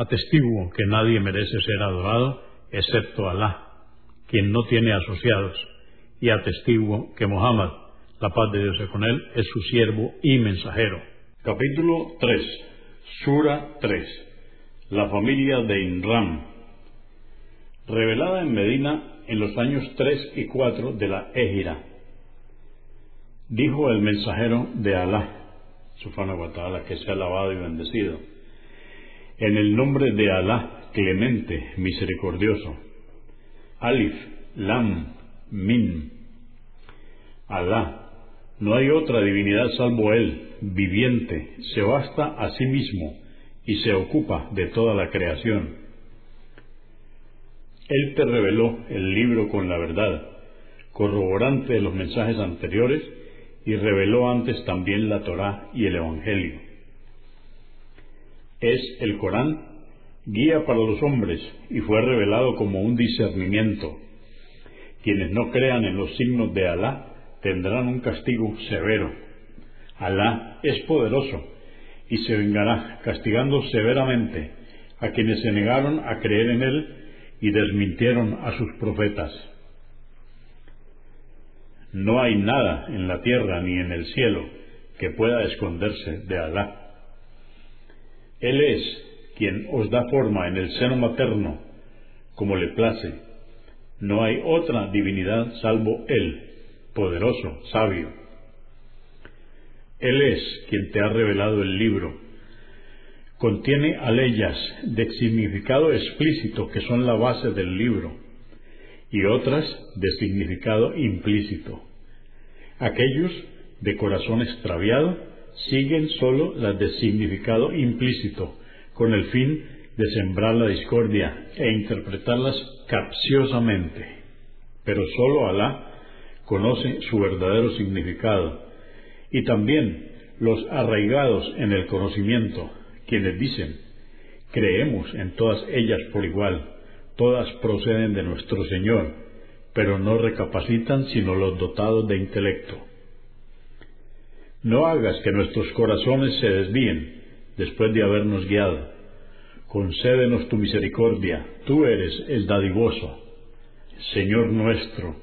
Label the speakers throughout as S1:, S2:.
S1: Atestiguo que nadie merece ser adorado excepto Alá, quien no tiene asociados, y atestiguo que Muhammad, la paz de Dios es con él, es su siervo y mensajero. Capítulo 3, Sura 3, la familia de Inram, revelada en Medina en los años 3 y 4 de la Égira. Dijo el mensajero de Alá, su wa que sea alabado y bendecido en el nombre de Alá, clemente, misericordioso. Alif, Lam, Min. Alá, no hay otra divinidad salvo Él, viviente, se basta a sí mismo y se ocupa de toda la creación. Él te reveló el libro con la verdad, corroborante de los mensajes anteriores, y reveló antes también la Torá y el Evangelio es el Corán, guía para los hombres y fue revelado como un discernimiento. Quienes no crean en los signos de Alá tendrán un castigo severo. Alá es poderoso y se vengará castigando severamente a quienes se negaron a creer en Él y desmintieron a sus profetas. No hay nada en la tierra ni en el cielo que pueda esconderse de Alá. Él es quien os da forma en el seno materno, como le place. No hay otra divinidad salvo Él, poderoso, sabio. Él es quien te ha revelado el libro. Contiene aleyas de significado explícito que son la base del libro y otras de significado implícito. Aquellos de corazón extraviado siguen sólo las de significado implícito, con el fin de sembrar la discordia e interpretarlas capciosamente. Pero sólo Alá conoce su verdadero significado. Y también los arraigados en el conocimiento, quienes dicen, creemos en todas ellas por igual, todas proceden de nuestro Señor, pero no recapacitan sino los dotados de intelecto. No hagas que nuestros corazones se desvíen después de habernos guiado. Concédenos tu misericordia, tú eres el dadivoso. Señor nuestro,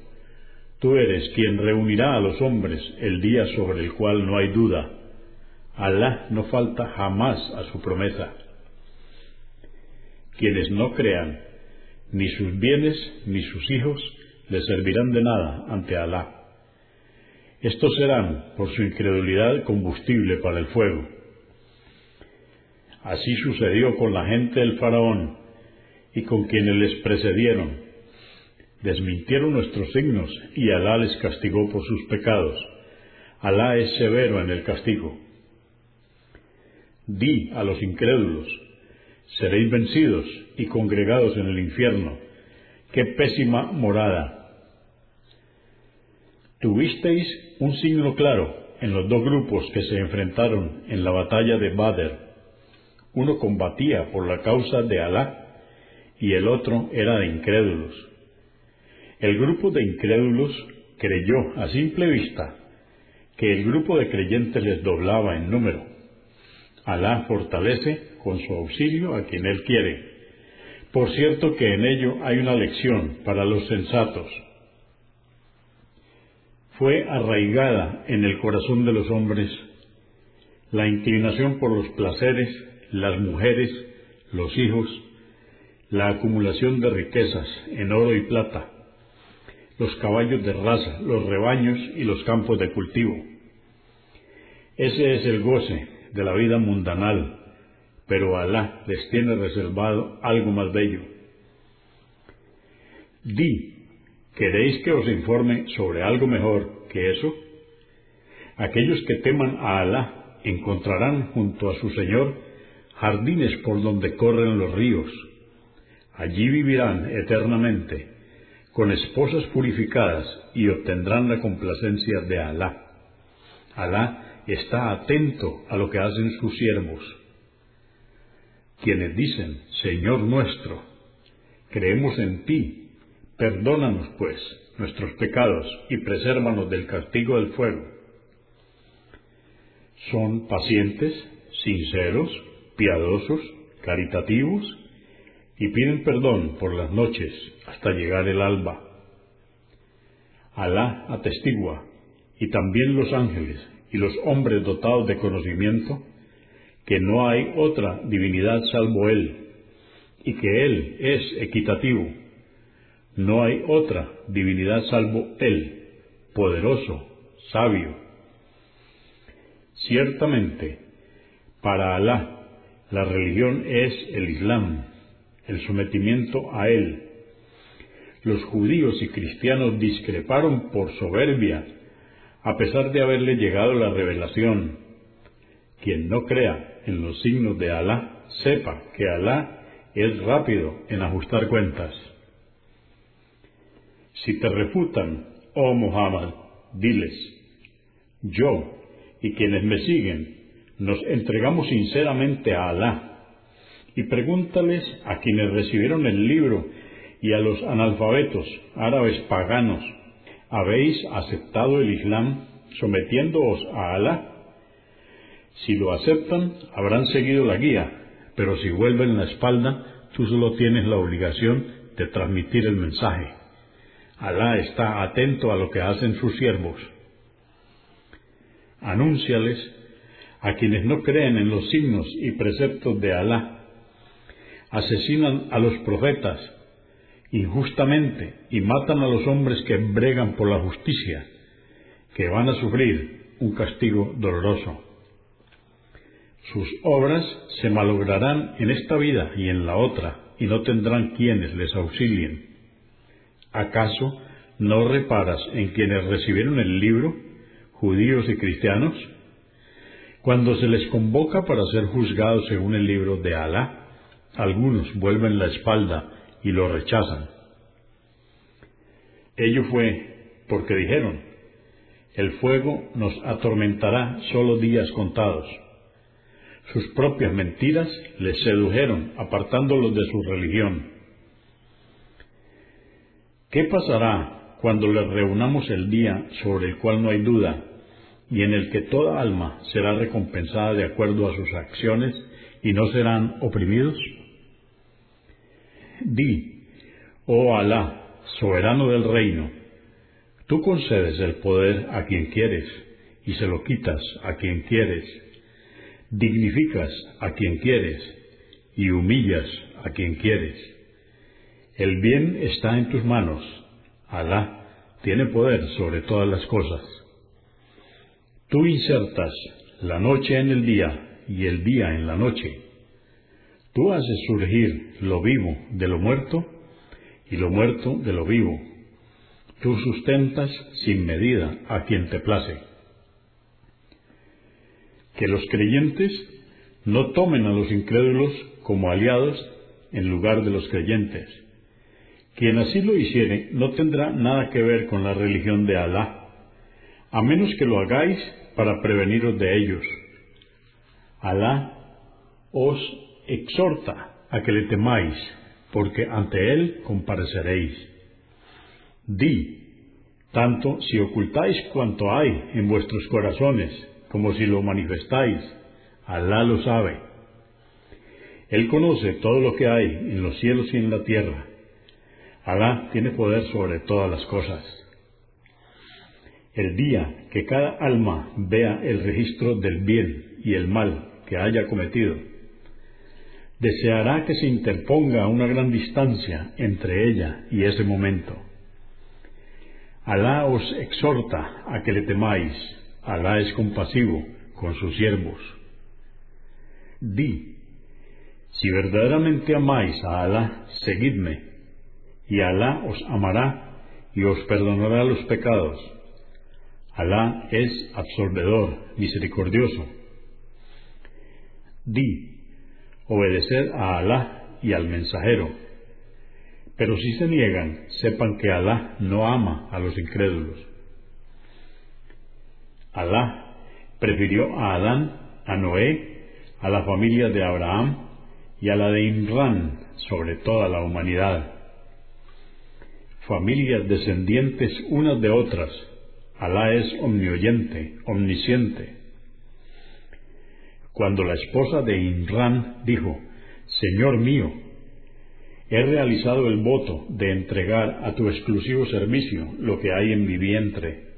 S1: tú eres quien reunirá a los hombres el día sobre el cual no hay duda. Alá no falta jamás a su promesa. Quienes no crean, ni sus bienes ni sus hijos les servirán de nada ante Alá. Estos serán, por su incredulidad, combustible para el fuego. Así sucedió con la gente del faraón y con quienes les precedieron. Desmintieron nuestros signos y Alá les castigó por sus pecados. Alá es severo en el castigo. Di a los incrédulos, seréis vencidos y congregados en el infierno. Qué pésima morada Tuvisteis un signo claro en los dos grupos que se enfrentaron en la batalla de Badr. Uno combatía por la causa de Alá y el otro era de incrédulos. El grupo de incrédulos creyó a simple vista que el grupo de creyentes les doblaba en número. Alá fortalece con su auxilio a quien Él quiere. Por cierto que en ello hay una lección para los sensatos fue arraigada en el corazón de los hombres la inclinación por los placeres, las mujeres, los hijos, la acumulación de riquezas en oro y plata, los caballos de raza, los rebaños y los campos de cultivo. Ese es el goce de la vida mundanal, pero Alá les tiene reservado algo más bello. Di, ¿queréis que os informe sobre algo mejor que eso? Aquellos que teman a Alá encontrarán junto a su Señor jardines por donde corren los ríos. Allí vivirán eternamente, con esposas purificadas, y obtendrán la complacencia de Alá. Alá está atento a lo que hacen sus siervos. Quienes dicen, Señor nuestro, creemos en ti, perdónanos pues nuestros pecados y presérvanos del castigo del fuego. Son pacientes, sinceros, piadosos, caritativos, y piden perdón por las noches hasta llegar el alba. Alá atestigua, y también los ángeles y los hombres dotados de conocimiento, que no hay otra divinidad salvo Él, y que Él es equitativo. No hay otra divinidad salvo Él, poderoso, sabio. Ciertamente, para Alá, la religión es el Islam, el sometimiento a él. Los judíos y cristianos discreparon por soberbia, a pesar de haberle llegado la revelación. Quien no crea en los signos de Alá, sepa que Alá es rápido en ajustar cuentas. Si te refutan, oh Muhammad, diles, yo y quienes me siguen nos entregamos sinceramente a Alá. Y pregúntales a quienes recibieron el libro y a los analfabetos árabes paganos, ¿habéis aceptado el Islam sometiéndoos a Alá? Si lo aceptan, habrán seguido la guía, pero si vuelven la espalda, tú solo tienes la obligación de transmitir el mensaje. Alá está atento a lo que hacen sus siervos. Anúnciales a quienes no creen en los signos y preceptos de Alá. Asesinan a los profetas injustamente y matan a los hombres que bregan por la justicia, que van a sufrir un castigo doloroso. Sus obras se malograrán en esta vida y en la otra, y no tendrán quienes les auxilien. ¿Acaso no reparas en quienes recibieron el libro, judíos y cristianos? Cuando se les convoca para ser juzgados según el libro de Alá, algunos vuelven la espalda y lo rechazan. Ello fue porque dijeron, el fuego nos atormentará solo días contados. Sus propias mentiras les sedujeron, apartándolos de su religión. ¿Qué pasará cuando les reunamos el día sobre el cual no hay duda y en el que toda alma será recompensada de acuerdo a sus acciones y no serán oprimidos? Di, oh Alá, soberano del reino, tú concedes el poder a quien quieres y se lo quitas a quien quieres, dignificas a quien quieres y humillas a quien quieres. El bien está en tus manos, Alá tiene poder sobre todas las cosas. Tú insertas la noche en el día y el día en la noche. Tú haces surgir lo vivo de lo muerto y lo muerto de lo vivo. Tú sustentas sin medida a quien te place. Que los creyentes no tomen a los incrédulos como aliados en lugar de los creyentes. Quien así lo hiciere no tendrá nada que ver con la religión de Alá, a menos que lo hagáis para preveniros de ellos. Alá os exhorta a que le temáis, porque ante él compareceréis. Di, tanto si ocultáis cuanto hay en vuestros corazones, como si lo manifestáis, Alá lo sabe. Él conoce todo lo que hay en los cielos y en la tierra. Alá tiene poder sobre todas las cosas. El día que cada alma vea el registro del bien y el mal que haya cometido, deseará que se interponga una gran distancia entre ella y ese momento. Alá os exhorta a que le temáis, Alá es compasivo con sus siervos. Di, si verdaderamente amáis a Alá, seguidme, y Alá os amará y os perdonará los pecados. Alá es absorbedor, misericordioso. Di, obedeced a Alá y al mensajero. Pero si se niegan, sepan que Alá no ama a los incrédulos. Alá prefirió a Adán, a Noé, a la familia de Abraham y a la de Imran sobre toda la humanidad. Familias descendientes unas de otras, Alá es omnioyente, omnisciente. Cuando la esposa de Imran dijo, Señor mío, he realizado el voto de entregar a tu exclusivo servicio lo que hay en mi vientre,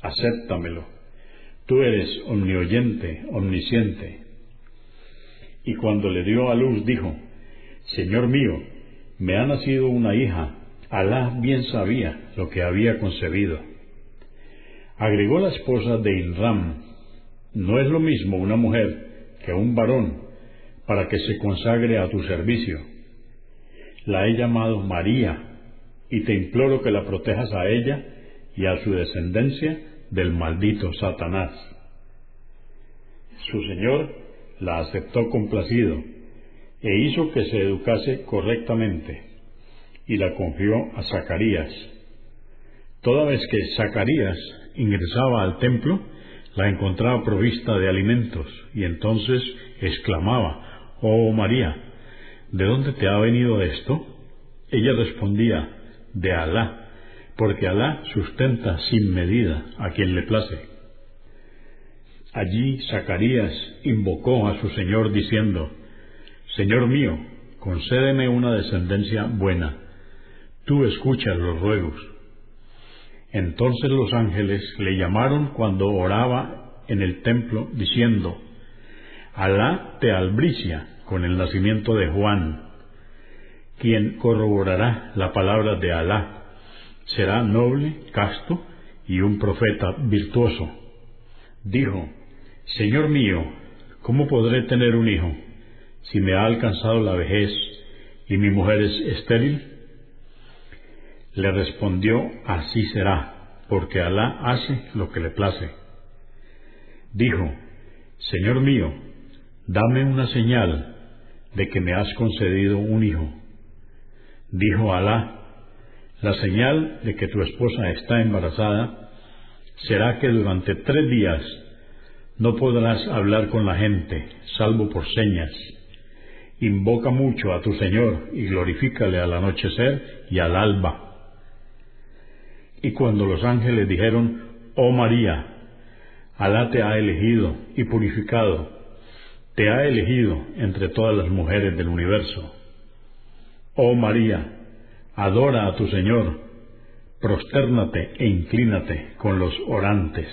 S1: acéptamelo. Tú eres omnioyente, omnisciente. Y cuando le dio a luz dijo, Señor mío, me ha nacido una hija, Alá bien sabía lo que había concebido. Agregó la esposa de Inram, no es lo mismo una mujer que un varón para que se consagre a tu servicio. La he llamado María y te imploro que la protejas a ella y a su descendencia del maldito Satanás. Su Señor la aceptó complacido e hizo que se educase correctamente y la confió a Zacarías. Toda vez que Zacarías ingresaba al templo, la encontraba provista de alimentos y entonces exclamaba, Oh María, ¿de dónde te ha venido esto? Ella respondía, de Alá, porque Alá sustenta sin medida a quien le place. Allí Zacarías invocó a su Señor diciendo, Señor mío, concédeme una descendencia buena, tú escuchas los ruegos. Entonces los ángeles le llamaron cuando oraba en el templo, diciendo, Alá te albricia con el nacimiento de Juan, quien corroborará la palabra de Alá será noble, casto y un profeta virtuoso. Dijo, Señor mío, ¿cómo podré tener un hijo si me ha alcanzado la vejez y mi mujer es estéril? Le respondió, así será, porque Alá hace lo que le place. Dijo, Señor mío, dame una señal de que me has concedido un hijo. Dijo Alá, la señal de que tu esposa está embarazada será que durante tres días no podrás hablar con la gente, salvo por señas. Invoca mucho a tu Señor y glorifícale al anochecer y al alba. Y cuando los ángeles dijeron, Oh María, Alá te ha elegido y purificado, te ha elegido entre todas las mujeres del universo. Oh María, adora a tu Señor, prostérnate e inclínate con los orantes.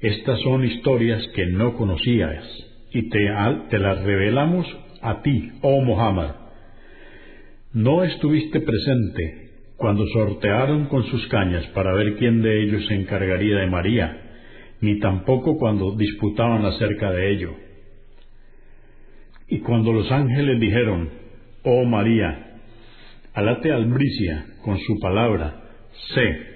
S1: Estas son historias que no conocías y te, te las revelamos a ti, oh Muhammad. No estuviste presente cuando sortearon con sus cañas para ver quién de ellos se encargaría de María, ni tampoco cuando disputaban acerca de ello. Y cuando los ángeles dijeron, Oh María, Alate albricia con su palabra, sé.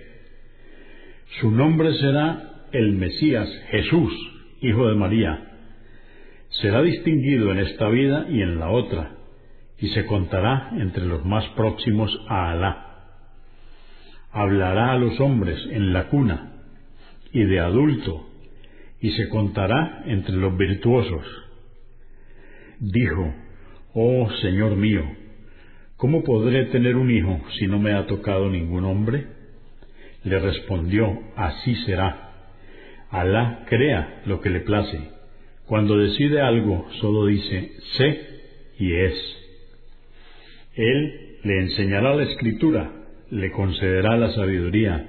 S1: Su nombre será el Mesías Jesús, Hijo de María. Será distinguido en esta vida y en la otra, y se contará entre los más próximos a Alá. Hablará a los hombres en la cuna y de adulto, y se contará entre los virtuosos. Dijo, Oh Señor mío, ¿Cómo podré tener un hijo si no me ha tocado ningún hombre? Le respondió, así será. Alá crea lo que le place. Cuando decide algo, solo dice, sé y es. Él le enseñará la escritura, le concederá la sabiduría,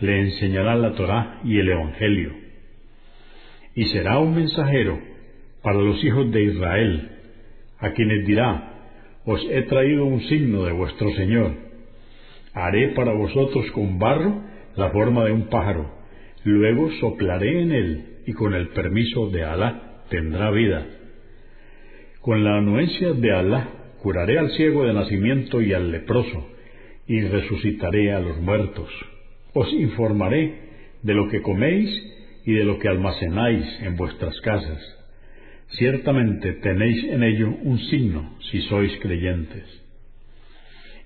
S1: le enseñará la Torá y el Evangelio. Y será un mensajero para los hijos de Israel, a quienes dirá, os he traído un signo de vuestro Señor. Haré para vosotros con barro la forma de un pájaro, luego soplaré en él y con el permiso de Alá tendrá vida. Con la anuencia de Alá curaré al ciego de nacimiento y al leproso, y resucitaré a los muertos. Os informaré de lo que coméis y de lo que almacenáis en vuestras casas. Ciertamente tenéis en ello un signo si sois creyentes.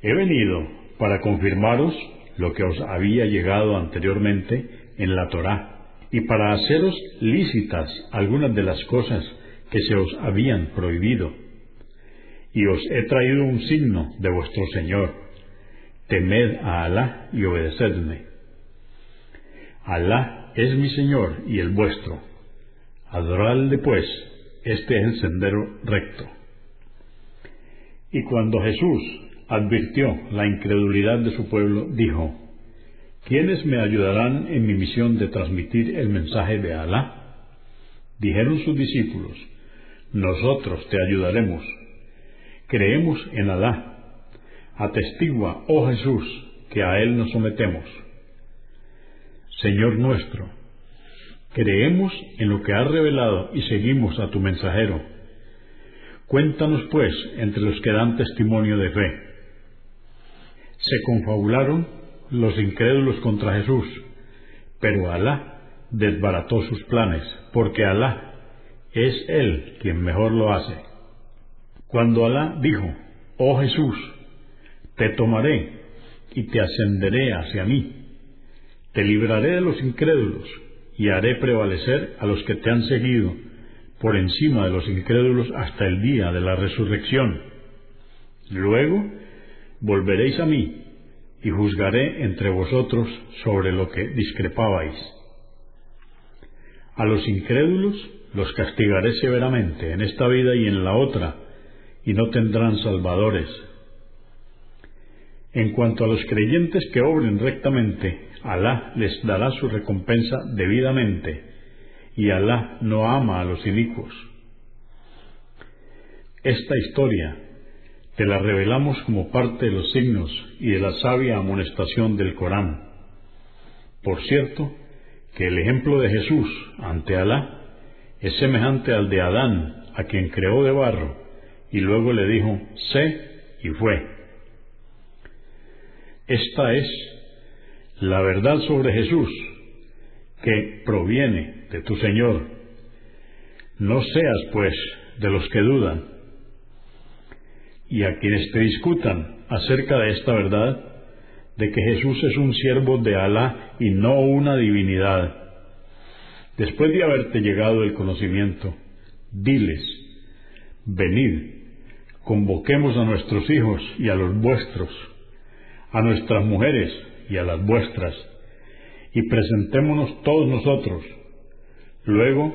S1: He venido para confirmaros lo que os había llegado anteriormente en la Torá y para haceros lícitas algunas de las cosas que se os habían prohibido. Y os he traído un signo de vuestro Señor. Temed a Alá y obedecedme. Alá es mi Señor y el vuestro. Adoradle pues, este es el sendero recto. Y cuando Jesús advirtió la incredulidad de su pueblo, dijo, ¿quiénes me ayudarán en mi misión de transmitir el mensaje de Alá? Dijeron sus discípulos, nosotros te ayudaremos. Creemos en Alá. Atestigua, oh Jesús, que a Él nos sometemos. Señor nuestro, creemos en lo que has revelado y seguimos a tu mensajero. Cuéntanos, pues, entre los que dan testimonio de fe. Se confabularon los incrédulos contra Jesús, pero Alá desbarató sus planes, porque Alá es Él quien mejor lo hace. Cuando Alá dijo, Oh Jesús, te tomaré y te ascenderé hacia mí, te libraré de los incrédulos y haré prevalecer a los que te han seguido por encima de los incrédulos hasta el día de la resurrección. Luego volveréis a mí y juzgaré entre vosotros sobre lo que discrepabais. A los incrédulos los castigaré severamente en esta vida y en la otra, y no tendrán salvadores. En cuanto a los creyentes que obren rectamente, Alá les dará su recompensa debidamente, y Alá no ama a los inicuos. Esta historia te la revelamos como parte de los signos y de la sabia amonestación del Corán. Por cierto, que el ejemplo de Jesús ante Alá es semejante al de Adán, a quien creó de barro, y luego le dijo, sé, y fue. Esta es la verdad sobre Jesús, que proviene de tu Señor. No seas, pues, de los que dudan. Y a quienes te discutan acerca de esta verdad, de que Jesús es un siervo de Alá y no una divinidad. Después de haberte llegado el conocimiento, diles, venid, convoquemos a nuestros hijos y a los vuestros, a nuestras mujeres y a las vuestras, y presentémonos todos nosotros. Luego,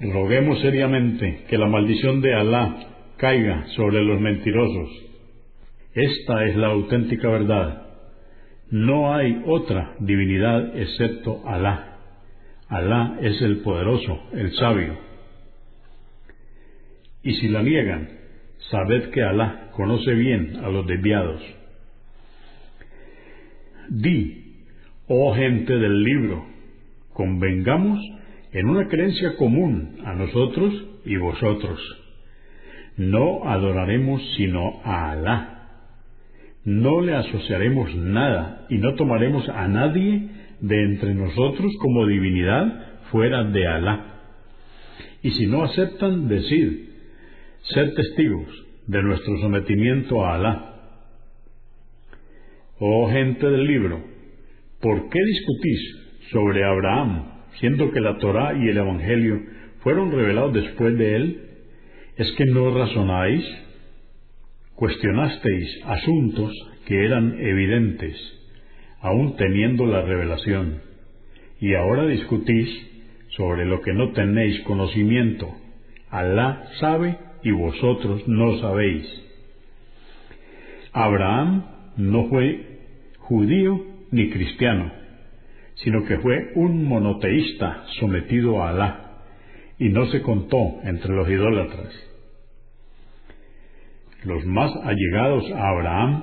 S1: roguemos seriamente que la maldición de Alá caiga sobre los mentirosos. Esta es la auténtica verdad. No hay otra divinidad excepto Alá. Alá es el poderoso, el sabio. Y si la niegan, sabed que Alá conoce bien a los desviados. Di, oh gente del libro, convengamos en una creencia común a nosotros y vosotros. No adoraremos sino a Alá. No le asociaremos nada y no tomaremos a nadie de entre nosotros como divinidad fuera de Alá. Y si no aceptan, decid, ser testigos de nuestro sometimiento a Alá Oh gente del libro, ¿por qué discutís sobre Abraham, siendo que la Torá y el Evangelio fueron revelados después de él? ¿Es que no razonáis? Cuestionasteis asuntos que eran evidentes, aun teniendo la revelación, y ahora discutís sobre lo que no tenéis conocimiento. Alá sabe y vosotros no sabéis. Abraham no fue judío ni cristiano, sino que fue un monoteísta sometido a Alá, y no se contó entre los idólatras. los más allegados a Abraham,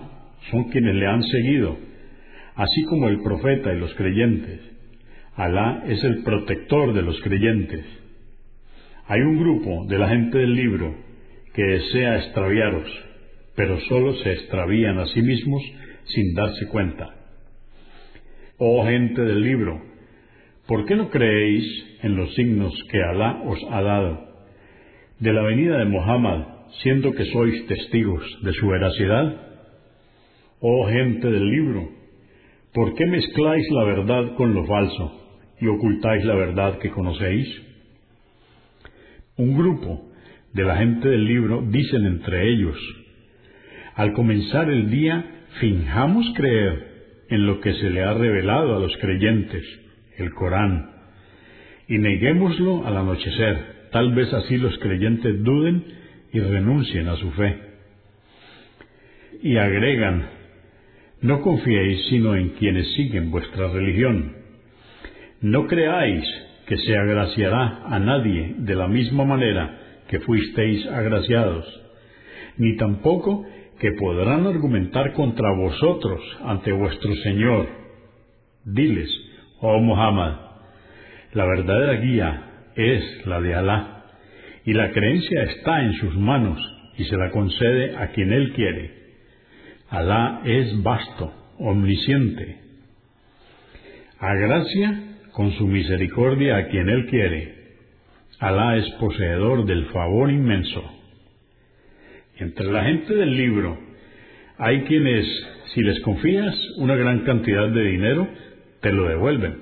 S1: son quienes le han seguido, así como el profeta y los creyentes. Alá es el protector de los creyentes. Hay un grupo de la gente del libro que desea extraviaros, pero solo se extravían a sí mismos sin darse cuenta. Oh gente del libro, ¿por qué no creéis en los signos que Alá os ha dado? De la venida de Muhammad, siendo que sois testigos de su veracidad. Oh gente del libro, ¿por qué mezcláis la verdad con lo falso y ocultáis la verdad que conocéis? Un grupo de la gente del libro dicen entre ellos, al comenzar el día, finjamos creer en lo que se le ha revelado a los creyentes, el Corán, y neguémoslo al anochecer, tal vez así los creyentes duden y renuncien a su fe. Y agregan, no confiéis sino en quienes siguen vuestra religión. No creáis que se agraciará a nadie de la misma manera que fuisteis agraciados, ni tampoco que podrán argumentar contra vosotros ante vuestro Señor. Diles, oh Muhammad, la verdadera guía es la de Alá, y la creencia está en sus manos y se la concede a quien Él quiere. Alá es vasto, omnisciente. Agracia con su misericordia a quien Él quiere. Alá es poseedor del favor inmenso. Entre la gente del libro hay quienes, si les confías una gran cantidad de dinero, te lo devuelven.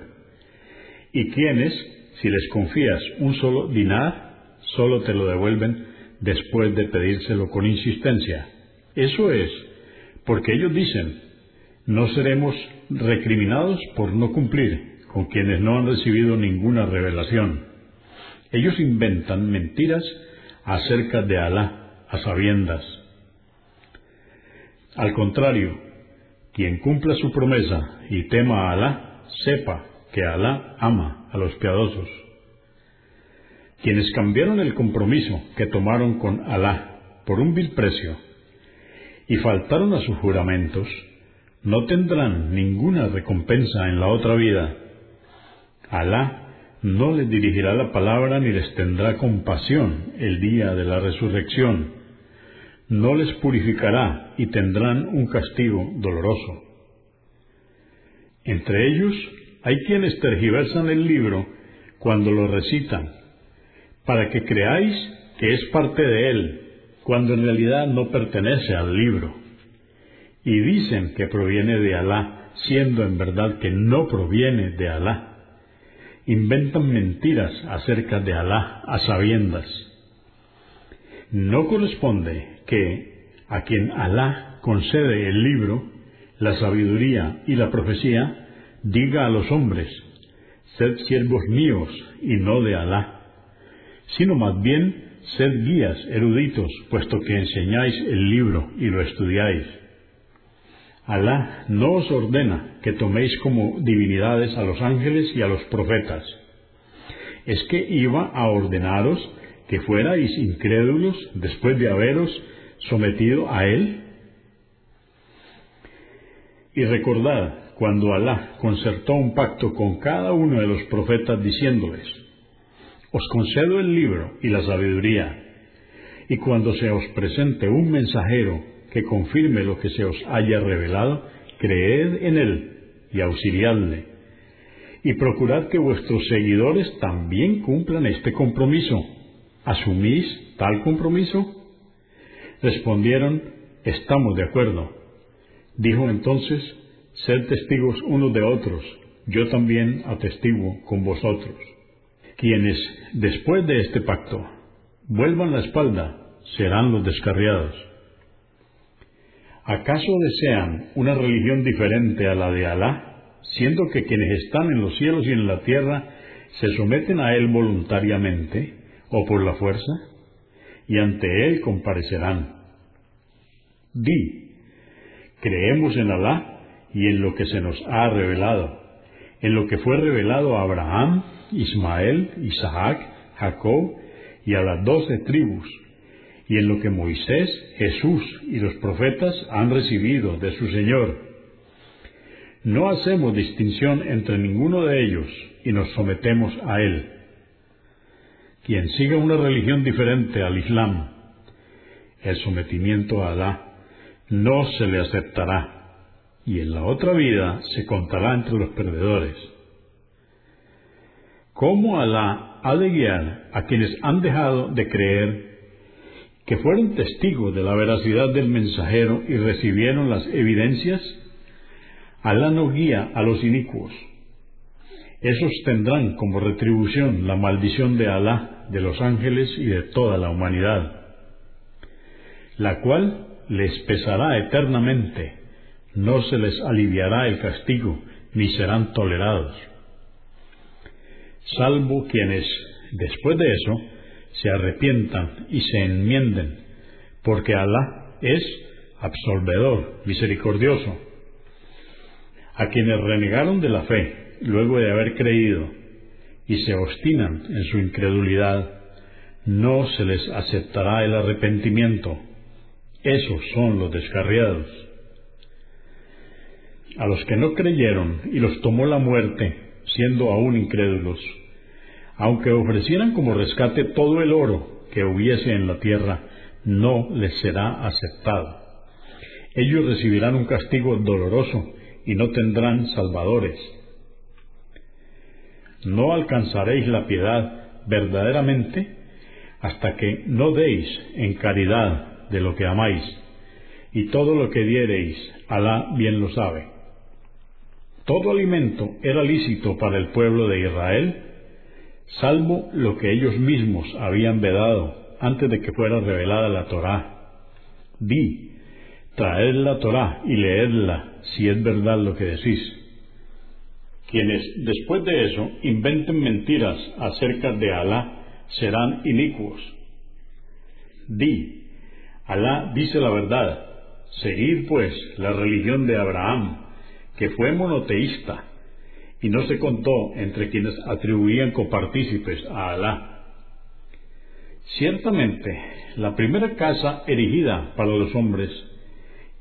S1: Y quienes, si les confías un solo dinar, solo te lo devuelven después de pedírselo con insistencia. Eso es, porque ellos dicen, no seremos recriminados por no cumplir con quienes no han recibido ninguna revelación. Ellos inventan mentiras acerca de Alá a sabiendas. Al contrario, quien cumpla su promesa y tema a Alá, sepa que Alá ama a los piadosos. Quienes cambiaron el compromiso que tomaron con Alá por un vil precio y faltaron a sus juramentos, no tendrán ninguna recompensa en la otra vida. Alá no les dirigirá la palabra ni les tendrá compasión el día de la resurrección no les purificará y tendrán un castigo doloroso. Entre ellos hay quienes tergiversan el libro cuando lo recitan, para que creáis que es parte de él, cuando en realidad no pertenece al libro. Y dicen que proviene de Alá, siendo en verdad que no proviene de Alá. Inventan mentiras acerca de Alá a sabiendas. No corresponde que a quien Alá concede el libro, la sabiduría y la profecía, diga a los hombres, sed siervos míos y no de Alá, sino más bien sed guías eruditos, puesto que enseñáis el libro y lo estudiáis. Alá no os ordena que toméis como divinidades a los ángeles y a los profetas. Es que iba a ordenaros que fuerais incrédulos después de haberos sometido a Él? Y recordad cuando Alá concertó un pacto con cada uno de los profetas diciéndoles, os concedo el libro y la sabiduría, y cuando se os presente un mensajero que confirme lo que se os haya revelado, creed en él y auxiliadle, y procurad que vuestros seguidores también cumplan este compromiso. ¿Asumís tal compromiso? Respondieron, estamos de acuerdo. Dijo entonces, sed testigos unos de otros, yo también atestiguo con vosotros. Quienes, después de este pacto, vuelvan la espalda, serán los descarriados. ¿Acaso desean una religión diferente a la de Alá, siendo que quienes están en los cielos y en la tierra se someten a Él voluntariamente o por la fuerza? Y ante Él comparecerán. Di, creemos en Alá y en lo que se nos ha revelado, en lo que fue revelado a Abraham, Ismael, Isaac, Jacob y a las doce tribus, y en lo que Moisés, Jesús y los profetas han recibido de su Señor. No hacemos distinción entre ninguno de ellos y nos sometemos a Él. Quien siga una religión diferente al Islam, el sometimiento a Alá, no se le aceptará y en la otra vida se contará entre los perdedores. ¿Cómo Alá ha de guiar a quienes han dejado de creer que fueron testigos de la veracidad del mensajero y recibieron las evidencias? Alá no guía a los inicuos. Esos tendrán como retribución la maldición de Alá, de los ángeles y de toda la humanidad, la cual les pesará eternamente no se les aliviará el castigo, ni serán tolerados. Salvo quienes, después de eso, se arrepientan y se enmienden, porque Alá es absolvedor, misericordioso. A quienes renegaron de la fe, luego de haber creído, y se obstinan en su incredulidad, no se les aceptará el arrepentimiento. Esos son los descarriados a los que no creyeron y los tomó la muerte, siendo aún incrédulos, aunque ofrecieran como rescate todo el oro que hubiese en la tierra, no les será aceptado. Ellos recibirán un castigo doloroso y no tendrán salvadores. No alcanzaréis la piedad verdaderamente hasta que no deis en caridad de lo que amáis, y todo lo que diereis, Alá bien lo sabe. Todo alimento era lícito para el pueblo de Israel, salvo lo que ellos mismos habían vedado antes de que fuera revelada la Torá. Di, traed la Torá y leedla si es verdad lo que decís. Quienes después de eso inventen mentiras acerca de Alá serán inicuos. Di, Alá dice la verdad, seguid pues la religión de Abraham que fue monoteísta y no se contó entre quienes atribuían copartícipes a Alá. Ciertamente, la primera casa erigida para los hombres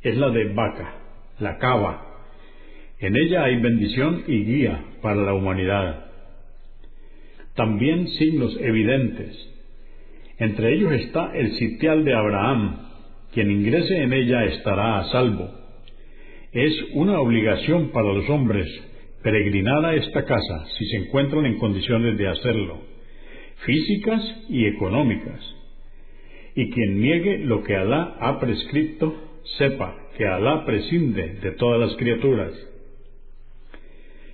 S1: es la de Baca, la cava. En ella hay bendición y guía para la humanidad. También signos evidentes. Entre ellos está el sitial de Abraham. Quien ingrese en ella estará a salvo es una obligación para los hombres peregrinar a esta casa si se encuentran en condiciones de hacerlo, físicas y económicas. Y quien niegue lo que Alá ha prescrito, sepa que Alá prescinde de todas las criaturas.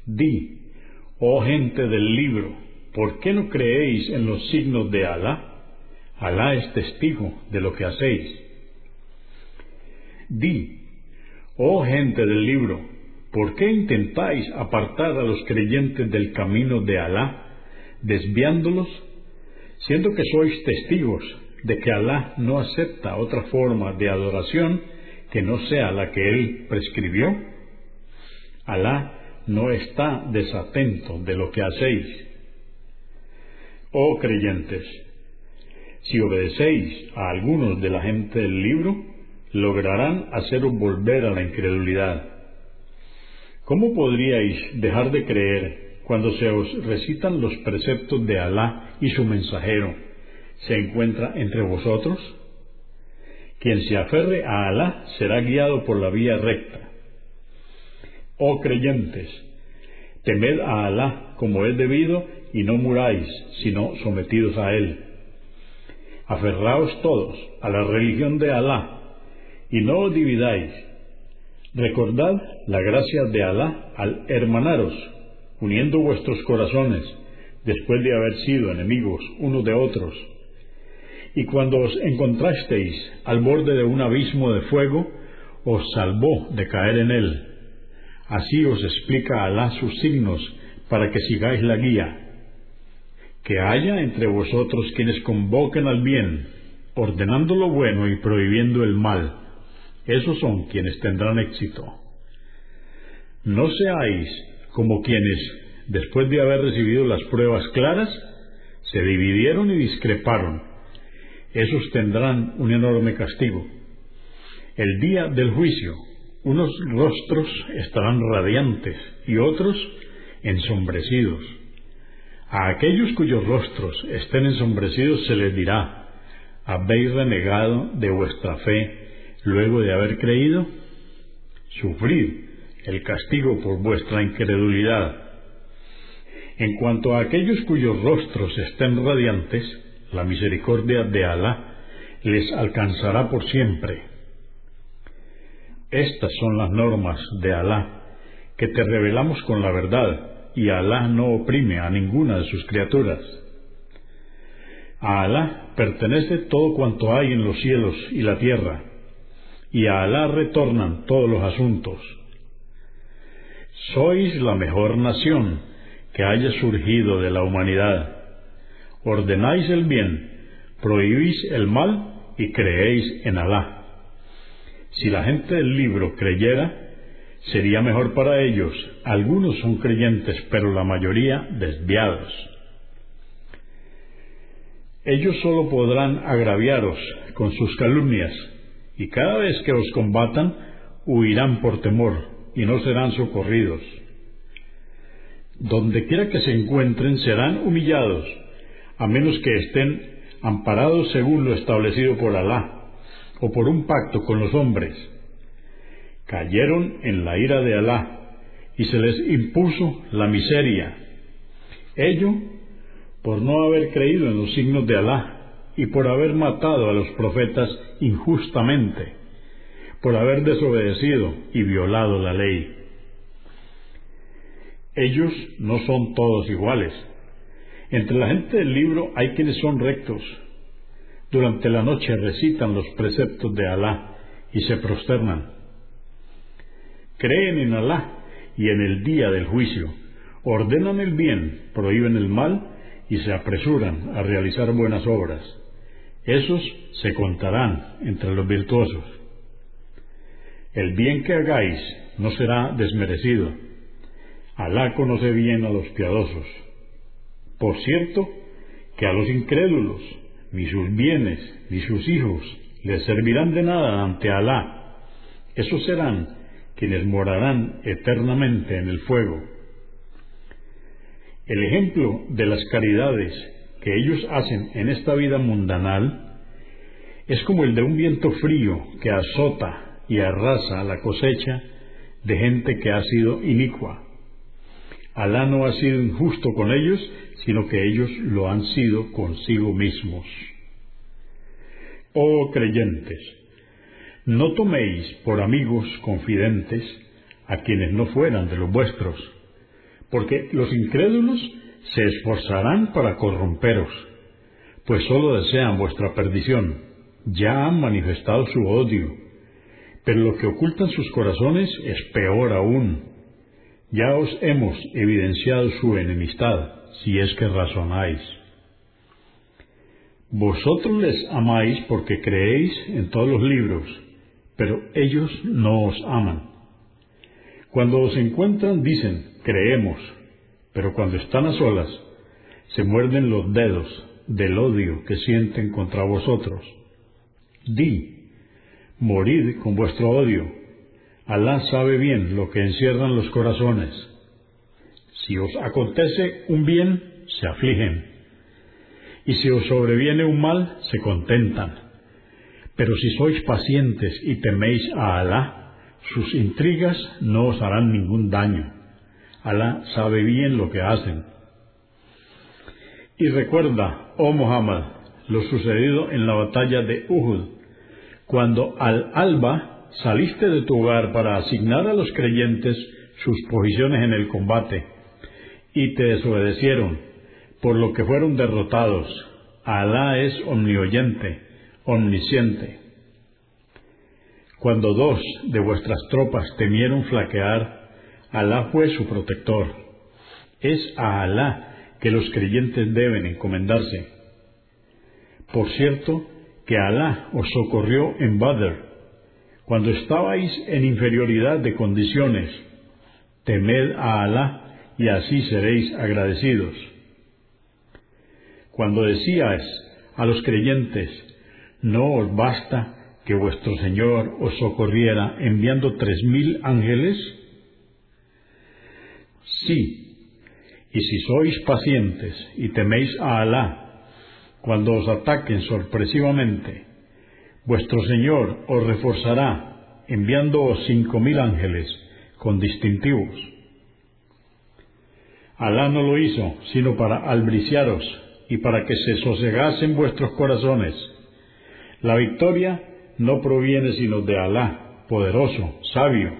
S1: Di, oh gente del libro, ¿por qué no creéis en los signos de Alá? Alá es testigo de lo que hacéis. Di, Oh gente del libro, ¿por qué intentáis apartar a los creyentes del camino de Alá, desviándolos, siendo que sois testigos de que Alá no acepta otra forma de adoración que no sea la que Él prescribió? Alá no está desatento de lo que hacéis. Oh creyentes, si obedecéis a algunos de la gente del libro, lograrán haceros volver a la incredulidad. ¿Cómo podríais dejar de creer cuando se os recitan los preceptos de Alá y su mensajero? ¿Se encuentra entre vosotros? Quien se aferre a Alá será guiado por la vía recta. Oh creyentes, temed a Alá como es debido y no muráis, sino sometidos a Él. Aferraos todos a la religión de Alá y no os dividáis. Recordad la gracia de Alá al hermanaros, uniendo vuestros corazones, después de haber sido enemigos unos de otros. Y cuando os encontrasteis al borde de un abismo de fuego, os salvó de caer en él. Así os explica Alá sus signos para que sigáis la guía. Que haya entre vosotros quienes convoquen al bien, ordenando lo bueno y prohibiendo el mal esos son quienes tendrán éxito. No seáis como quienes, después de haber recibido las pruebas claras, se dividieron y discreparon. esos tendrán un enorme castigo. El día del juicio, unos rostros estarán radiantes y otros ensombrecidos. A aquellos cuyos rostros estén ensombrecidos se les dirá, ¿habéis renegado de vuestra fe luego de haber creído? Sufrid el castigo por vuestra incredulidad. En cuanto a aquellos cuyos rostros estén radiantes, la misericordia de Alá les alcanzará por siempre. Estas son las normas de Alá, que te revelamos con la verdad, y Alá no oprime a ninguna de sus criaturas. A Alá pertenece todo cuanto hay en los cielos y la tierra, y a Alá retornan todos los asuntos. Sois la mejor nación que haya surgido de la humanidad. Ordenáis el bien, prohibís el mal y creéis en Alá. Si la gente del libro creyera, sería mejor para ellos. Algunos son creyentes, pero la mayoría desviados. Ellos solo podrán agraviaros con sus calumnias, y cada vez que os combatan, huirán por temor y no serán socorridos. Donde quiera que se encuentren serán humillados, a menos que estén amparados según lo establecido por Alá, o por un pacto con los hombres cayeron en la ira de Alá y se les impuso la miseria. Ello por no haber creído en los signos de Alá y por haber matado a los profetas injustamente, por haber desobedecido y violado la ley. Ellos no son todos iguales. Entre la gente del libro hay quienes son rectos. Durante la noche recitan los preceptos de Alá y se prosternan creen en Alá y en el día del juicio, ordenan el bien, prohíben el mal y se apresuran a realizar buenas obras. Esos se contarán entre los virtuosos. El bien que hagáis no será desmerecido. Alá conoce bien a los piadosos. Por cierto, que a los incrédulos ni sus bienes ni sus hijos les servirán de nada ante Alá. Esos serán quienes morarán eternamente en el fuego. El ejemplo de las caridades que ellos hacen en esta vida mundanal es como el de un viento frío que azota y arrasa la cosecha de gente que ha sido inicua. Alá no ha sido injusto con ellos, sino que ellos lo han sido consigo mismos. Oh creyentes, no toméis por amigos confidentes a quienes no fueran de los vuestros, porque los incrédulos se esforzarán para corromperos, pues sólo desean vuestra perdición, ya han manifestado su odio, pero lo que ocultan sus corazones es peor aún. Ya os hemos evidenciado su enemistad, si es que razonáis. Vosotros les amáis porque creéis en todos los libros, pero ellos no os aman. Cuando os encuentran dicen, creemos, pero cuando están a solas, se muerden los dedos del odio que sienten contra vosotros. Di, morid con vuestro odio. Alá sabe bien lo que encierran los corazones. Si os acontece un bien, se afligen. Y si os sobreviene un mal, se contentan pero si sois pacientes y teméis a Alá, sus intrigas no os harán ningún daño. Alá sabe bien lo que hacen. Y recuerda, oh Muhammad, lo sucedido en la batalla de Uhud, cuando al alba saliste de tu hogar para asignar a los creyentes sus posiciones en el combate, y te desobedecieron, por lo que fueron derrotados. Alá es omnioyente omnisciente. Cuando dos de vuestras tropas temieron flaquear, Alá fue su protector. Es a Alá que los creyentes deben encomendarse. Por cierto, que Alá os socorrió en Badr, cuando estabais en inferioridad de condiciones. Temed a Alá y así seréis agradecidos. Cuando decías a los creyentes, ¿No os basta que vuestro Señor os socorriera enviando tres mil ángeles? Sí, y si sois pacientes y teméis a Alá cuando os ataquen sorpresivamente, vuestro Señor os reforzará enviándoos cinco mil ángeles con distintivos. Alá no lo hizo sino para albriciaros y para que se sosegasen vuestros corazones. La victoria no proviene sino de Alá, poderoso, sabio.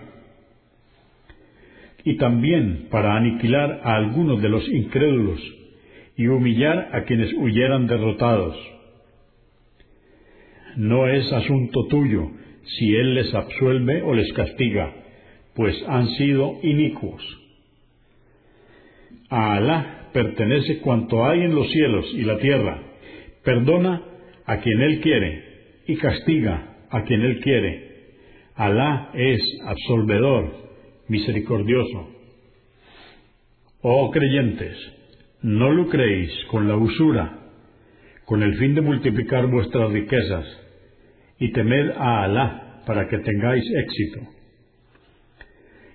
S1: Y también para aniquilar a algunos de los incrédulos y humillar a quienes huyeran derrotados. No es asunto tuyo si Él les absuelve o les castiga, pues han sido inicuos. A Alá pertenece cuanto hay en los cielos y la tierra. Perdona a quien Él quiere y castiga a quien Él quiere. Alá es absolvedor, misericordioso. Oh creyentes, no lucréis con la usura, con el fin de multiplicar vuestras riquezas, y temed a Alá para que tengáis éxito.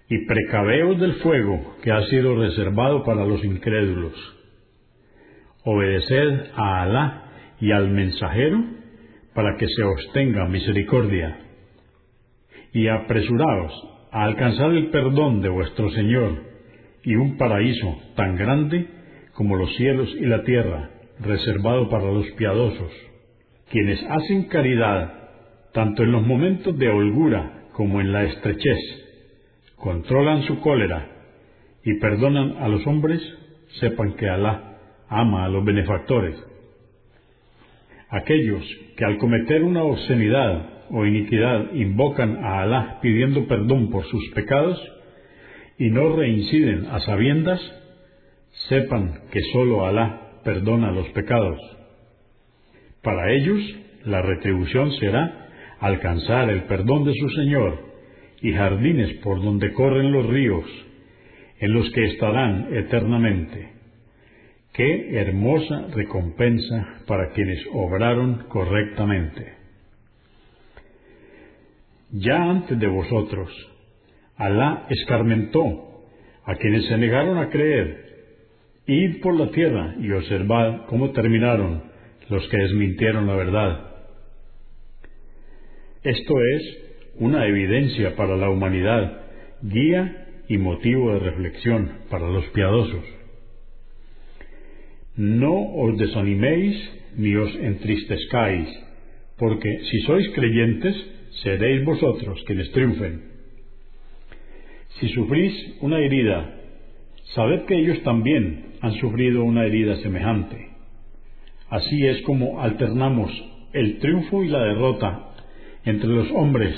S1: Y precaveos del fuego que ha sido reservado para los incrédulos. Obedeced a Alá y al mensajero para que se os tenga misericordia. Y apresuraos a alcanzar el perdón de vuestro Señor y un paraíso tan grande como los cielos y la tierra, reservado para los piadosos, quienes hacen caridad tanto en los momentos de holgura como en la estrechez, controlan su cólera y perdonan a los hombres, sepan que Alá ama a los benefactores. Aquellos que al cometer una obscenidad o iniquidad invocan a Alá pidiendo perdón por sus pecados y no reinciden a sabiendas, sepan que sólo Alá perdona los pecados. Para ellos la retribución será alcanzar el perdón de su Señor y jardines por donde corren los ríos, en los que estarán eternamente. Qué hermosa recompensa para quienes obraron correctamente. Ya antes de vosotros, Alá escarmentó a quienes se negaron a creer Id por la tierra y observad cómo terminaron los que desmintieron la verdad. Esto es una evidencia para la humanidad, guía y motivo de reflexión para los piadosos. No os desaniméis ni os entristezcáis, porque si sois creyentes, seréis vosotros quienes triunfen. Si sufrís una herida, sabed que ellos también han sufrido una herida semejante. Así es como alternamos el triunfo y la derrota entre los hombres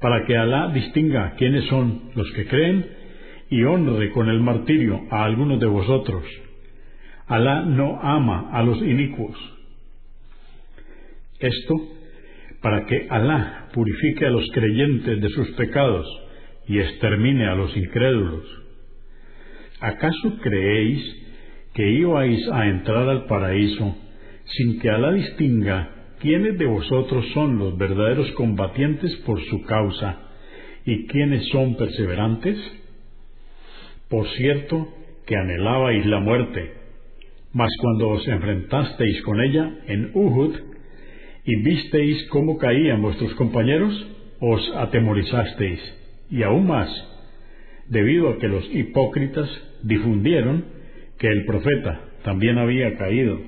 S1: para que Alá distinga quiénes son los que creen y honre con el martirio a algunos de vosotros. Alá no ama a los inicuos. Esto para que Alá purifique a los creyentes de sus pecados y extermine a los incrédulos. ¿Acaso creéis que ibais a entrar al paraíso sin que Alá distinga quiénes de vosotros son los verdaderos combatientes por su causa y quiénes son perseverantes? Por cierto que anhelabais la muerte, mas cuando os enfrentasteis con ella en Uhud y visteis cómo caían vuestros compañeros, os atemorizasteis, y aún más, debido a que los hipócritas difundieron que el profeta también había caído.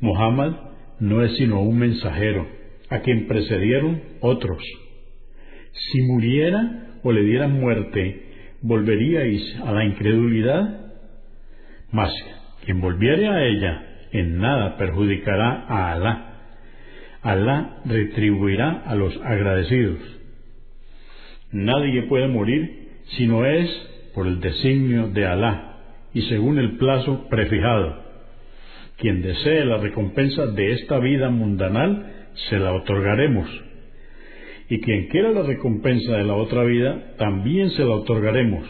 S1: Muhammad no es sino un mensajero, a quien precedieron otros. Si muriera o le dieran muerte, ¿volveríais a la incredulidad? Mas quien volviere a ella, en nada perjudicará a Alá. Alá retribuirá a los agradecidos. Nadie puede morir si no es por el designio de Alá y según el plazo prefijado. Quien desee la recompensa de esta vida mundanal, se la otorgaremos. Y quien quiera la recompensa de la otra vida, también se la otorgaremos.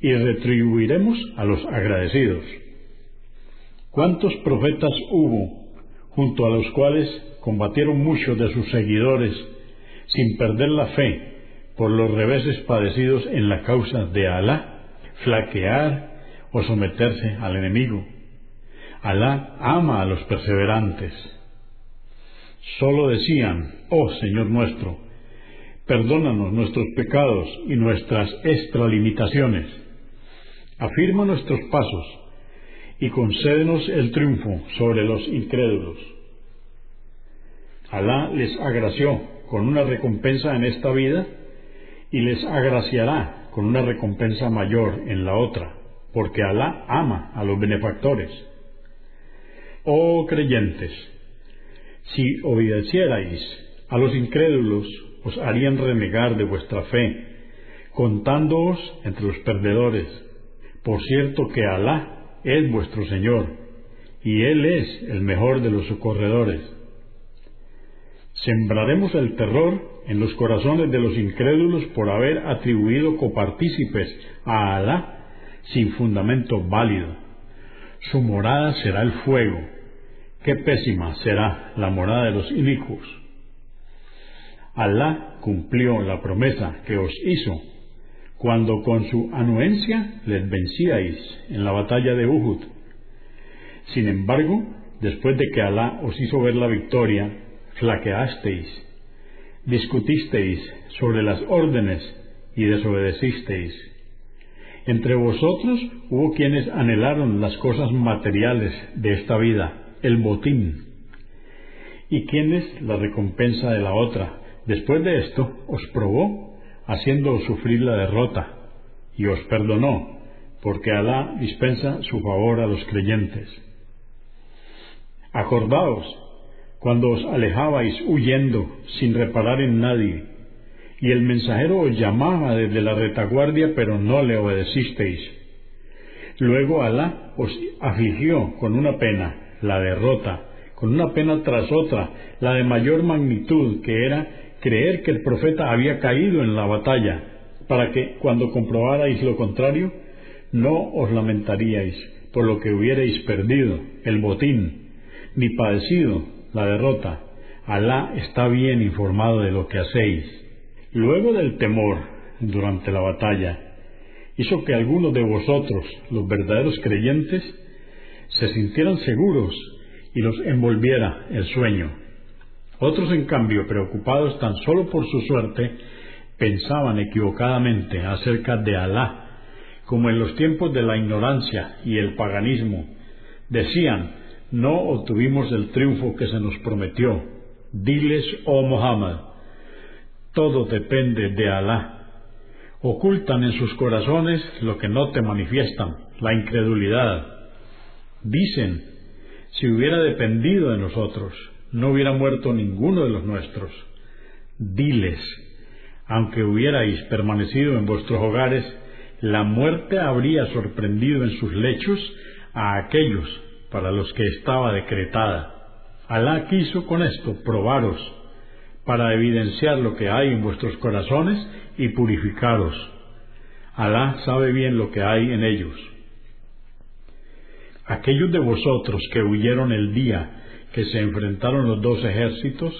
S1: Y retribuiremos a los agradecidos. ¿Cuántos profetas hubo junto a los cuales combatieron muchos de sus seguidores sin perder la fe por los reveses padecidos en la causa de Alá, flaquear o someterse al enemigo. Alá ama a los perseverantes. Solo decían, oh Señor nuestro, perdónanos nuestros pecados y nuestras extralimitaciones. Afirma nuestros pasos y concédenos el triunfo sobre los incrédulos. Alá les agració con una recompensa en esta vida y les agraciará con una recompensa mayor en la otra, porque Alá ama a los benefactores. Oh creyentes, si obedecierais a los incrédulos, os harían renegar de vuestra fe, contándoos entre los perdedores. Por cierto que Alá es vuestro Señor, y Él es el mejor de los socorredores. Sembraremos el terror en los corazones de los incrédulos por haber atribuido copartícipes a Alá sin fundamento válido. Su morada será el fuego. Qué pésima será la morada de los inicuos. Alá cumplió la promesa que os hizo cuando con su anuencia les vencíais en la batalla de Uhud. Sin embargo, después de que Alá os hizo ver la victoria, flaqueasteis, discutisteis sobre las órdenes y desobedecisteis. Entre vosotros hubo quienes anhelaron las cosas materiales de esta vida, el botín, y quienes la recompensa de la otra. Después de esto os probó, haciéndoos sufrir la derrota, y os perdonó, porque Alá dispensa su favor a los creyentes. Acordaos cuando os alejabais huyendo sin reparar en nadie, y el mensajero os llamaba desde la retaguardia, pero no le obedecisteis. Luego Alá os afligió con una pena, la derrota, con una pena tras otra, la de mayor magnitud, que era creer que el profeta había caído en la batalla, para que, cuando comprobarais lo contrario, no os lamentaríais por lo que hubierais perdido, el botín, ni padecido la derrota. Alá está bien informado de lo que hacéis. Luego del temor durante la batalla, hizo que algunos de vosotros, los verdaderos creyentes, se sintieran seguros y los envolviera el sueño. Otros, en cambio, preocupados tan solo por su suerte, pensaban equivocadamente acerca de Alá, como en los tiempos de la ignorancia y el paganismo. Decían, no obtuvimos el triunfo que se nos prometió. Diles, oh Muhammad, todo depende de Alá. Ocultan en sus corazones lo que no te manifiestan, la incredulidad. Dicen, si hubiera dependido de nosotros, no hubiera muerto ninguno de los nuestros. Diles, aunque hubierais permanecido en vuestros hogares, la muerte habría sorprendido en sus lechos a aquellos para los que estaba decretada. Alá quiso con esto probaros, para evidenciar lo que hay en vuestros corazones y purificaros. Alá sabe bien lo que hay en ellos. Aquellos de vosotros que huyeron el día que se enfrentaron los dos ejércitos,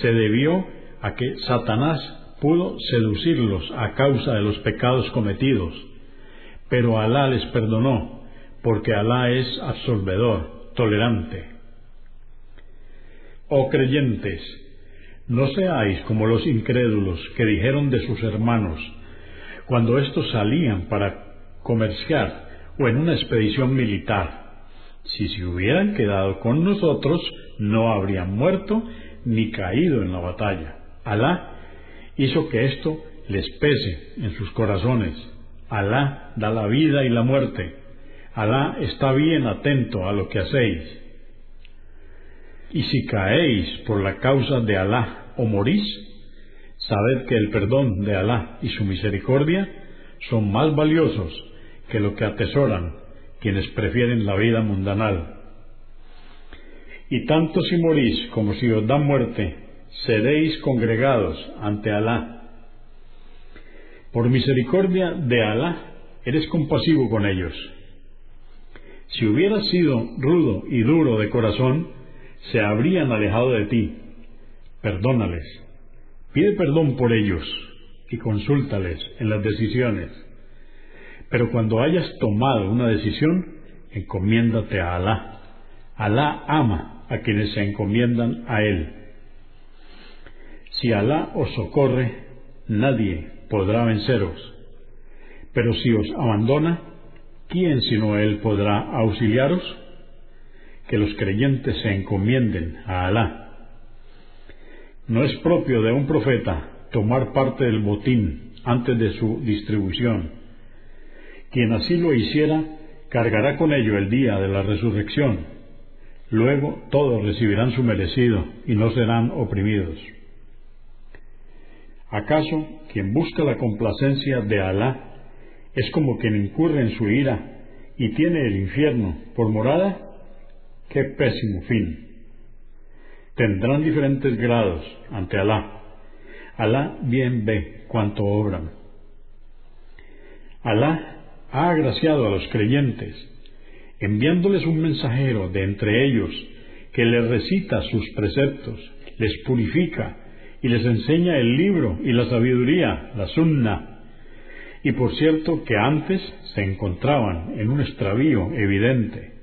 S1: se debió a que Satanás pudo seducirlos a causa de los pecados cometidos, pero Alá les perdonó porque Alá es absolvedor, tolerante. Oh creyentes, no seáis como los incrédulos que dijeron de sus hermanos, cuando éstos salían para comerciar o en una expedición militar, si se hubieran quedado con nosotros, no habrían muerto ni caído en la batalla. Alá hizo que esto les pese en sus corazones. Alá da la vida y la muerte Alá está bien atento a lo que hacéis. Y si caéis por la causa de Alá o morís, sabed que el perdón de Alá y su misericordia son más valiosos que lo que atesoran quienes prefieren la vida mundanal. Y tanto si morís como si os dan muerte, seréis congregados ante Alá. Por misericordia de Alá, eres compasivo con ellos si hubiera sido rudo y duro de corazón, se habrían alejado de ti. Perdónales, pide perdón por ellos y consúltales en las decisiones. Pero cuando hayas tomado una decisión, encomiéndate a Alá. Alá ama a quienes se encomiendan a Él. Si Alá os socorre, nadie podrá venceros. Pero si os abandona, ¿quién sino Él podrá auxiliaros? Que los creyentes se encomienden a Alá. No es propio de un profeta tomar parte del botín antes de su distribución. Quien así lo hiciera, cargará con ello el día de la resurrección. Luego todos recibirán su merecido y no serán oprimidos. ¿Acaso quien busca la complacencia de Alá es como quien incurre en su ira y tiene el infierno por morada? ¡Qué pésimo fin! Tendrán diferentes grados ante Alá. Alá bien ve cuánto obran. Alá ha agraciado a los creyentes, enviándoles un mensajero de entre ellos que les recita sus preceptos, les purifica y les enseña el libro y la sabiduría, la sunna, y por cierto que antes se encontraban en un extravío evidente.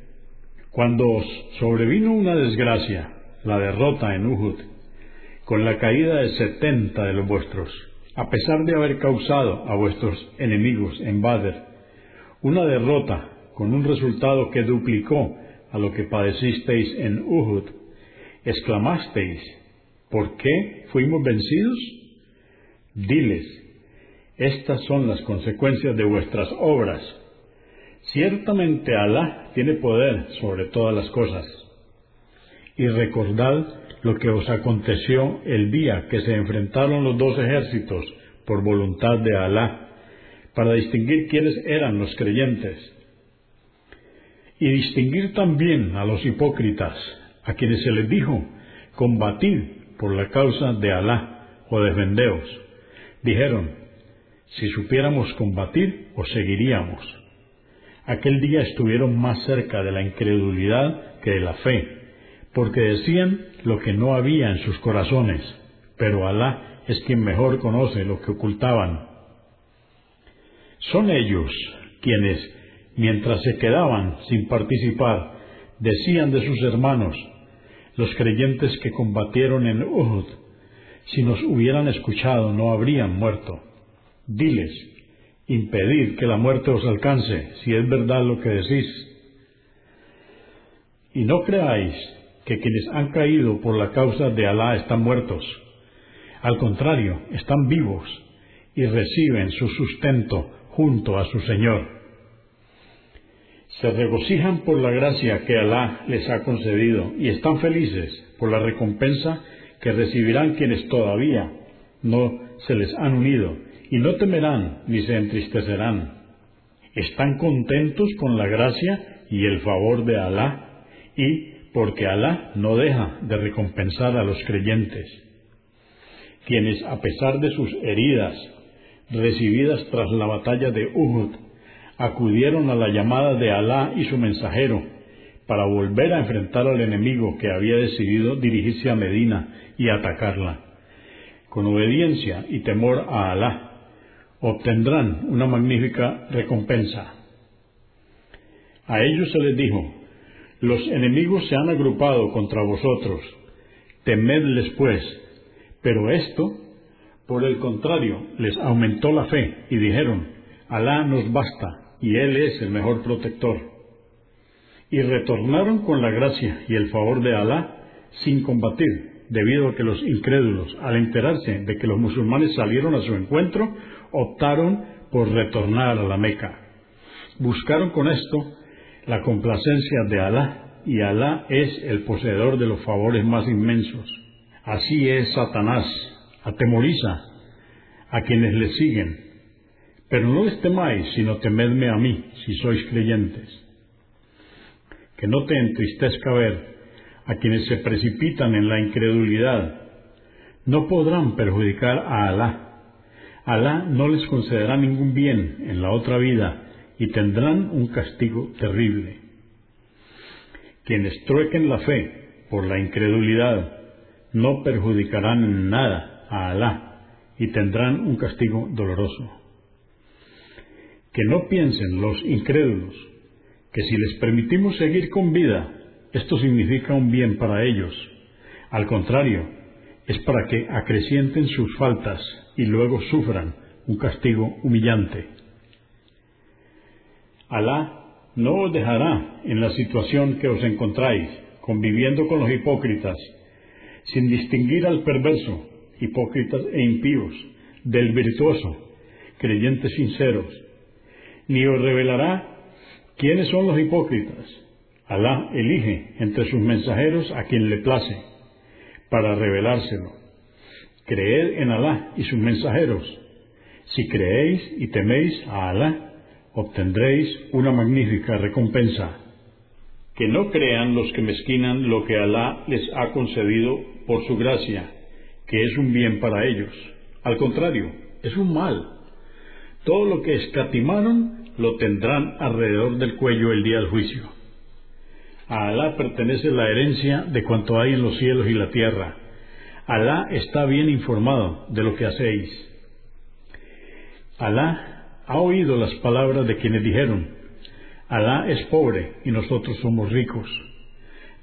S1: Cuando os sobrevino una desgracia, la derrota en Uhud, con la caída de setenta de los vuestros, a pesar de haber causado a vuestros enemigos en Badr una derrota con un resultado que duplicó a lo que padecisteis en Uhud, exclamasteis, ¿por qué fuimos vencidos? Diles, estas son las consecuencias de vuestras obras. Ciertamente Alá tiene poder sobre todas las cosas. Y recordad lo que os aconteció el día que se enfrentaron los dos ejércitos por voluntad de Alá, para distinguir quiénes eran los creyentes. Y distinguir también a los hipócritas, a quienes se les dijo, combatid por la causa de Alá o defendeos. Dijeron, si supiéramos combatir, os seguiríamos. Aquel día estuvieron más cerca de la incredulidad que de la fe, porque decían lo que no había en sus corazones, pero Alá es quien mejor conoce lo que ocultaban. Son ellos quienes, mientras se quedaban sin participar, decían de sus hermanos, los creyentes que combatieron en Uhud, si nos hubieran escuchado no habrían muerto. Diles, impedid que la muerte os alcance, si es verdad lo que decís. Y no creáis que quienes han caído por la causa de Alá están muertos. Al contrario, están vivos y reciben su sustento junto a su Señor. Se regocijan por la gracia que Alá les ha concedido y están felices por la recompensa que recibirán quienes todavía no se les han unido y no temerán ni se entristecerán. Están contentos con la gracia y el favor de Alá y porque Alá no deja de recompensar a los creyentes, quienes a pesar de sus heridas recibidas tras la batalla de Uhud, acudieron a la llamada de Alá y su mensajero para volver a enfrentar al enemigo que había decidido dirigirse a Medina y atacarla. Con obediencia y temor a Alá, obtendrán una magnífica recompensa. A ellos se les dijo, los enemigos se han agrupado contra vosotros, temedles pues, pero esto, por el contrario, les aumentó la fe y dijeron, Alá nos basta y Él es el mejor protector. Y retornaron con la gracia y el favor de Alá sin combatir, debido a que los incrédulos, al enterarse de que los musulmanes salieron a su encuentro, optaron por retornar a la Meca. Buscaron con esto la complacencia de Alá, y Alá es el poseedor de los favores más inmensos. Así es Satanás, atemoriza a quienes le siguen. Pero no les temáis, sino temedme a mí, si sois creyentes. Que no te entristezca ver a quienes se precipitan en la incredulidad. No podrán perjudicar a Alá Alá no les concederá ningún bien en la otra vida y tendrán un castigo terrible. Quienes truequen la fe por la incredulidad no perjudicarán en nada a Alá y tendrán un castigo doloroso. Que no piensen los incrédulos que si les permitimos seguir con vida, esto significa un bien para ellos. Al contrario, es para que acrecienten sus faltas y luego sufran un castigo humillante. Alá no os dejará en la situación que os encontráis, conviviendo con los hipócritas, sin distinguir al perverso, hipócritas e impíos, del virtuoso, creyentes sinceros, ni os revelará quiénes son los hipócritas. Alá elige entre sus mensajeros a quien le place, para revelárselo. Creed en Alá y sus mensajeros. Si creéis y teméis a Alá, obtendréis una magnífica recompensa. Que no crean los que mezquinan lo que Alá les ha concedido por su gracia, que es un bien para ellos. Al contrario, es un mal. Todo lo que escatimaron lo tendrán alrededor del cuello el día del juicio. A Alá pertenece la herencia de cuanto hay en los cielos y la tierra. Alá está bien informado de lo que hacéis. Alá ha oído las palabras de quienes dijeron, Alá es pobre y nosotros somos ricos.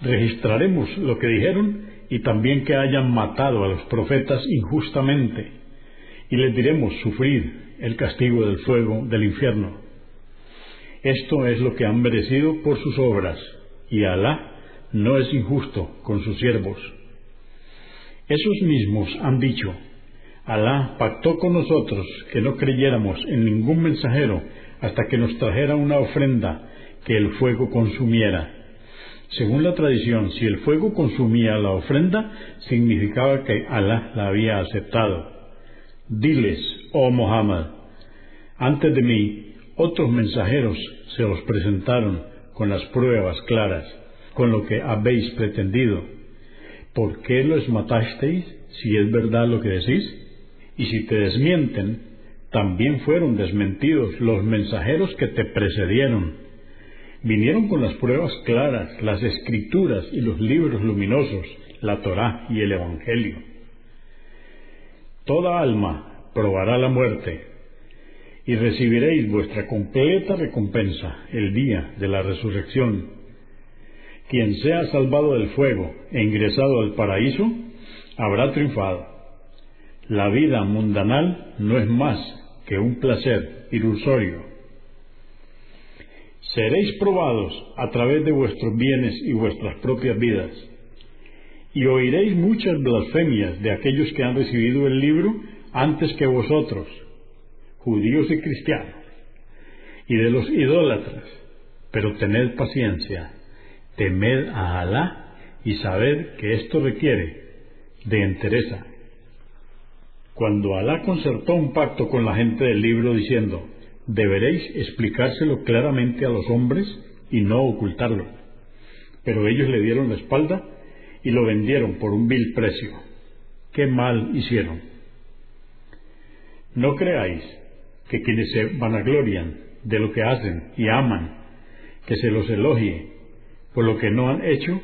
S1: Registraremos lo que dijeron y también que hayan matado a los profetas injustamente, y les diremos sufrir el castigo del fuego del infierno. Esto es lo que han merecido por sus obras, y Alá no es injusto con sus siervos. Esos mismos han dicho, Alá pactó con nosotros que no creyéramos en ningún mensajero hasta que nos trajera una ofrenda que el fuego consumiera. Según la tradición, si el fuego consumía la ofrenda, significaba que Alá la había aceptado. Diles, oh Muhammad, antes de mí, otros mensajeros se os presentaron con las pruebas claras, con lo que habéis pretendido. ¿Por qué los matasteis si es verdad lo que decís? Y si te desmienten, también fueron desmentidos los mensajeros que te precedieron. Vinieron con las pruebas claras, las escrituras y los libros luminosos, la Torá y el Evangelio. Toda alma probará la muerte y recibiréis vuestra completa recompensa el día de la resurrección. Quien sea salvado del fuego e ingresado al paraíso, habrá triunfado. La vida mundanal no es más que un placer ilusorio. Seréis probados a través de vuestros bienes y vuestras propias vidas, y oiréis muchas blasfemias de aquellos que han recibido el libro antes que vosotros, judíos y cristianos, y de los idólatras, pero tened paciencia, temed a Alá y sabed que esto requiere de entereza. Cuando Alá concertó un pacto con la gente del libro diciendo, deberéis explicárselo claramente a los hombres y no ocultarlo. Pero ellos le dieron la espalda y lo vendieron por un vil precio. ¿Qué mal hicieron? No creáis que quienes se vanaglorian de lo que hacen y aman, que se los elogie por lo que no han hecho,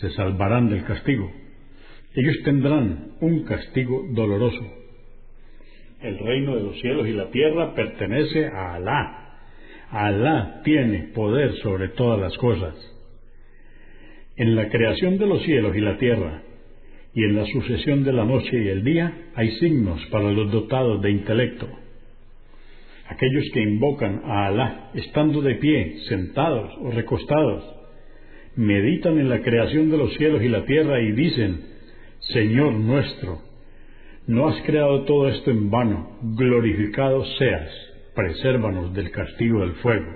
S1: se salvarán del castigo. Ellos tendrán un castigo doloroso el reino de los cielos y la tierra pertenece a Alá. Alá tiene poder sobre todas las cosas. En la creación de los cielos y la tierra, y en la sucesión de la noche y el día, hay signos para los dotados de intelecto. Aquellos que invocan a Alá, estando de pie, sentados o recostados, meditan en la creación de los cielos y la tierra y dicen, Señor nuestro, no has creado todo esto en vano, glorificado seas, presérvanos del castigo del fuego.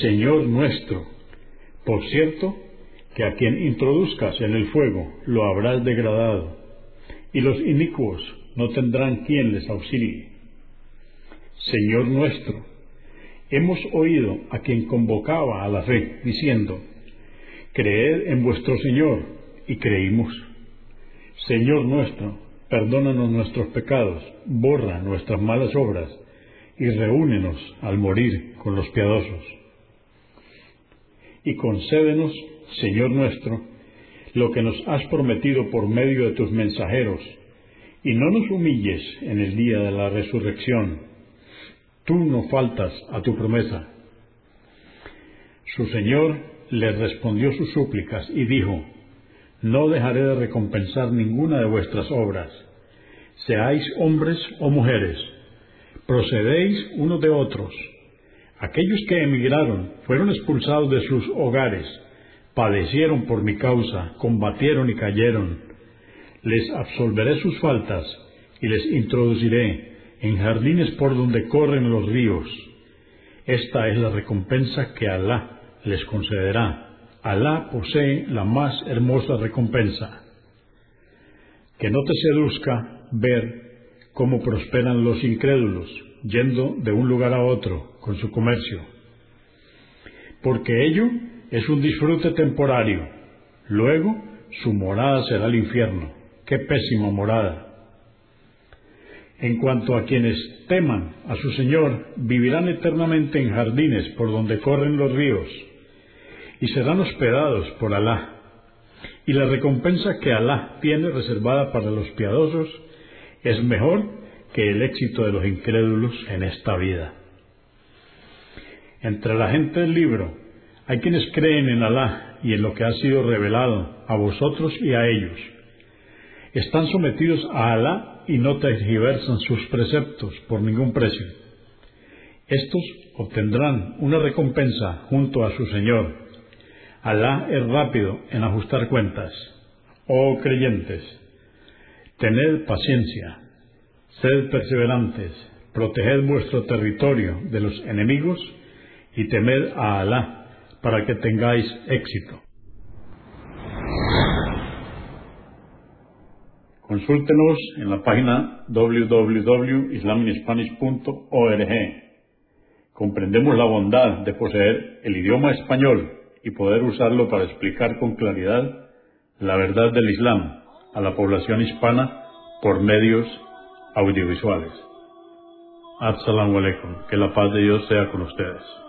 S1: Señor nuestro, por cierto, que a quien introduzcas en el fuego lo habrás degradado, y los inicuos no tendrán quien les auxilie. Señor nuestro, hemos oído a quien convocaba a la fe, diciendo, Creed en vuestro Señor, y creímos. Señor nuestro, perdónanos nuestros pecados, borra nuestras malas obras y reúnenos al morir con los piadosos. y concédenos, Señor nuestro, lo que nos has prometido por medio de tus mensajeros, y no nos humilles en el día de la resurrección. Tú no faltas a tu promesa. Su Señor le respondió sus súplicas y dijo, No dejaré de recompensar ninguna de vuestras obras, seáis hombres o mujeres, procedéis unos de otros. Aquellos que emigraron fueron expulsados de sus hogares, padecieron por mi causa, combatieron y cayeron. Les absolveré sus faltas y les introduciré en jardines por donde corren los ríos. Esta es la recompensa que Alá les concederá. Alá posee la más hermosa recompensa. Que no te seduzca ver cómo prosperan los incrédulos, yendo de un lugar a otro con su comercio. Porque ello es un disfrute temporario. Luego su morada será el infierno. Qué pésima morada. En cuanto a quienes teman a su Señor, vivirán eternamente en jardines por donde corren los ríos, y serán hospedados por Alá. Y la recompensa que Alá tiene reservada para los piadosos es mejor que el éxito de los incrédulos en esta vida. Entre la gente del libro hay quienes creen en Alá y en lo que ha sido revelado a vosotros y a ellos. Están sometidos a Alá y no tergiversan sus preceptos por ningún precio. Estos obtendrán una recompensa junto a su Señor. Alá es rápido en ajustar cuentas. Oh creyentes, tened paciencia, sed perseverantes, proteged vuestro territorio de los enemigos y temed a Alá para que tengáis éxito. Consúltenos en la página www.islaminspanish.org. Comprendemos la bondad de poseer el idioma español y poder usarlo para explicar con claridad la verdad del Islam a la población hispana por medios audiovisuales. Assalamu alaikum. Que la paz de Dios sea con ustedes.